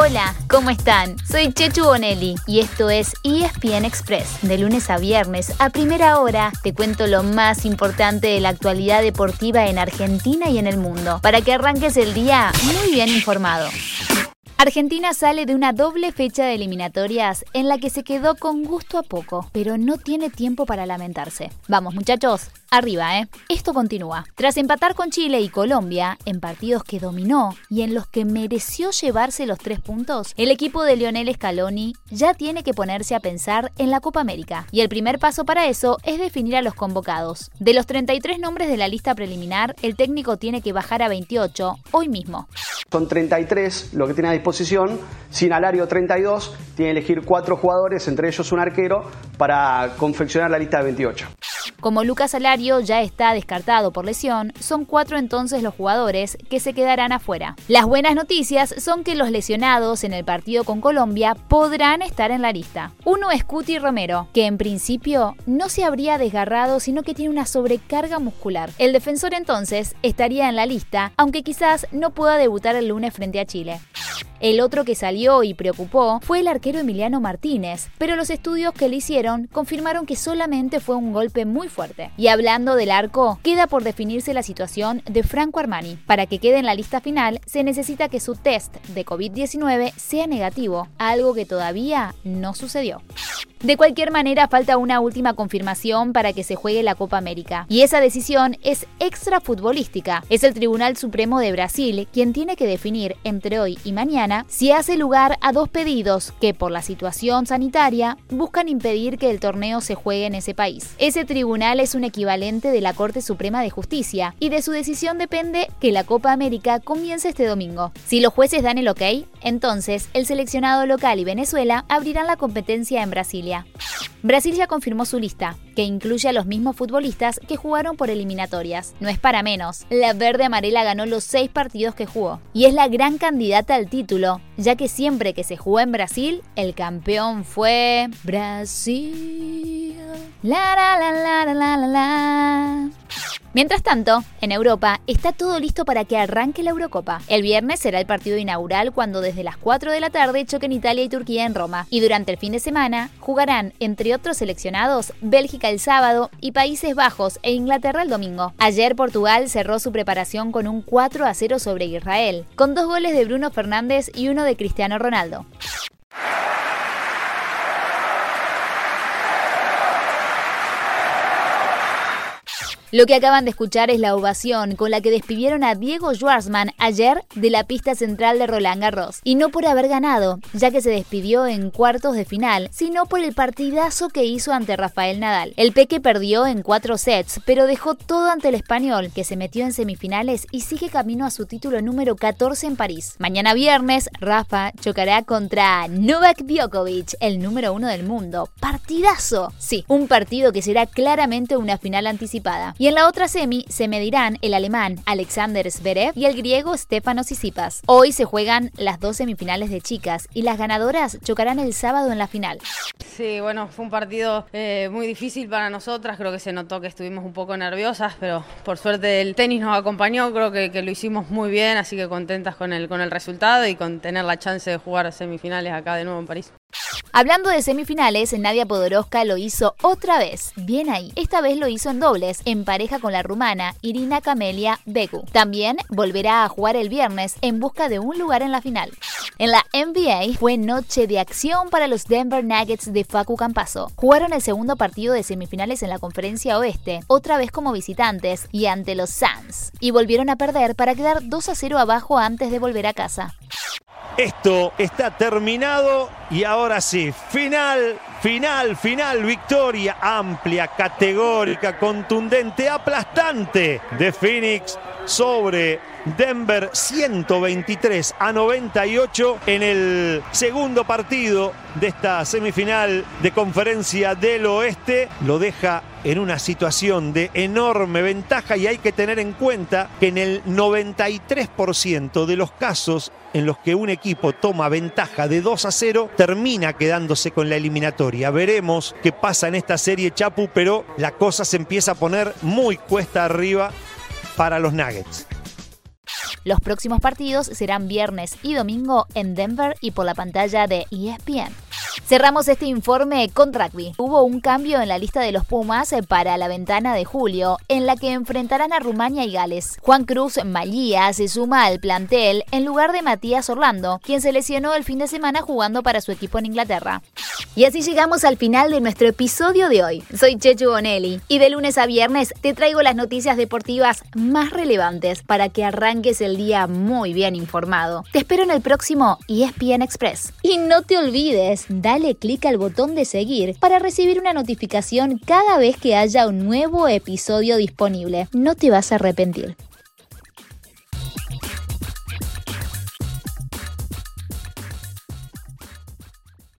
Hola, ¿cómo están? Soy Chechu Bonelli y esto es ESPN Express. De lunes a viernes, a primera hora, te cuento lo más importante de la actualidad deportiva en Argentina y en el mundo, para que arranques el día muy bien informado. Argentina sale de una doble fecha de eliminatorias en la que se quedó con gusto a poco, pero no tiene tiempo para lamentarse. Vamos muchachos, arriba, ¿eh? Esto continúa. Tras empatar con Chile y Colombia, en partidos que dominó y en los que mereció llevarse los tres puntos, el equipo de Lionel Scaloni ya tiene que ponerse a pensar en la Copa América. Y el primer paso para eso es definir a los convocados. De los 33 nombres de la lista preliminar, el técnico tiene que bajar a 28 hoy mismo. Son 33 lo que tiene a disposición, sin alario 32, tiene que elegir cuatro jugadores, entre ellos un arquero, para confeccionar la lista de 28. Como Lucas Alario ya está descartado por lesión, son cuatro entonces los jugadores que se quedarán afuera. Las buenas noticias son que los lesionados en el partido con Colombia podrán estar en la lista. Uno es Cuti Romero, que en principio no se habría desgarrado, sino que tiene una sobrecarga muscular. El defensor entonces estaría en la lista, aunque quizás no pueda debutar el lunes frente a Chile. El otro que salió y preocupó fue el arquero Emiliano Martínez, pero los estudios que le hicieron confirmaron que solamente fue un golpe muy fuerte. Y hablando del arco, queda por definirse la situación de Franco Armani. Para que quede en la lista final, se necesita que su test de COVID-19 sea negativo, algo que todavía no sucedió. De cualquier manera, falta una última confirmación para que se juegue la Copa América. Y esa decisión es extra futbolística. Es el Tribunal Supremo de Brasil quien tiene que definir entre hoy y mañana si hace lugar a dos pedidos que por la situación sanitaria buscan impedir que el torneo se juegue en ese país. Ese tribunal es un equivalente de la Corte Suprema de Justicia y de su decisión depende que la Copa América comience este domingo. Si los jueces dan el ok, entonces el seleccionado local y Venezuela abrirán la competencia en Brasil Brasil ya confirmó su lista, que incluye a los mismos futbolistas que jugaron por eliminatorias. No es para menos, la verde amarela ganó los seis partidos que jugó y es la gran candidata al título, ya que siempre que se jugó en Brasil, el campeón fue Brasil. La la la la la la la. Mientras tanto, en Europa está todo listo para que arranque la Eurocopa. El viernes será el partido inaugural cuando desde las 4 de la tarde choquen Italia y Turquía en Roma. Y durante el fin de semana jugarán, entre otros seleccionados, Bélgica el sábado y Países Bajos e Inglaterra el domingo. Ayer Portugal cerró su preparación con un 4 a 0 sobre Israel, con dos goles de Bruno Fernández y uno de Cristiano Ronaldo. Lo que acaban de escuchar es la ovación con la que despidieron a Diego Schwartzman ayer de la pista central de Roland Garros. Y no por haber ganado, ya que se despidió en cuartos de final, sino por el partidazo que hizo ante Rafael Nadal. El Peque perdió en cuatro sets, pero dejó todo ante el español, que se metió en semifinales y sigue camino a su título número 14 en París. Mañana viernes, Rafa chocará contra Novak Djokovic, el número uno del mundo. Partidazo. Sí, un partido que será claramente una final anticipada. Y en la otra semi se medirán el alemán Alexander Zverev y el griego Stefanos Tsitsipas. Hoy se juegan las dos semifinales de chicas y las ganadoras chocarán el sábado en la final. Sí, bueno, fue un partido eh, muy difícil para nosotras, creo que se notó que estuvimos un poco nerviosas, pero por suerte el tenis nos acompañó, creo que, que lo hicimos muy bien, así que contentas con el, con el resultado y con tener la chance de jugar semifinales acá de nuevo en París. Hablando de semifinales, Nadia Podoroska lo hizo otra vez. Bien ahí. Esta vez lo hizo en dobles, en pareja con la rumana Irina Camelia Begu. También volverá a jugar el viernes en busca de un lugar en la final. En la NBA fue noche de acción para los Denver Nuggets de Facu Campaso. Jugaron el segundo partido de semifinales en la conferencia oeste, otra vez como visitantes y ante los Suns. Y volvieron a perder para quedar 2 a 0 abajo antes de volver a casa. Esto está terminado y ahora sí, final, final, final, victoria amplia, categórica, contundente, aplastante de Phoenix sobre Denver 123 a 98 en el segundo partido de esta semifinal de conferencia del oeste. Lo deja en una situación de enorme ventaja y hay que tener en cuenta que en el 93% de los casos en los que un equipo toma ventaja de 2 a 0, termina quedándose con la eliminatoria. Veremos qué pasa en esta serie, Chapu, pero la cosa se empieza a poner muy cuesta arriba para los Nuggets. Los próximos partidos serán viernes y domingo en Denver y por la pantalla de ESPN. Cerramos este informe con rugby. Hubo un cambio en la lista de los Pumas para la ventana de julio, en la que enfrentarán a Rumania y Gales. Juan Cruz Malía se suma al plantel en lugar de Matías Orlando, quien se lesionó el fin de semana jugando para su equipo en Inglaterra. Y así llegamos al final de nuestro episodio de hoy. Soy Chechu Bonelli y de lunes a viernes te traigo las noticias deportivas más relevantes para que arranques el día muy bien informado. Te espero en el próximo ESPN Express. Y no te olvides, dale clic al botón de seguir para recibir una notificación cada vez que haya un nuevo episodio disponible. No te vas a arrepentir.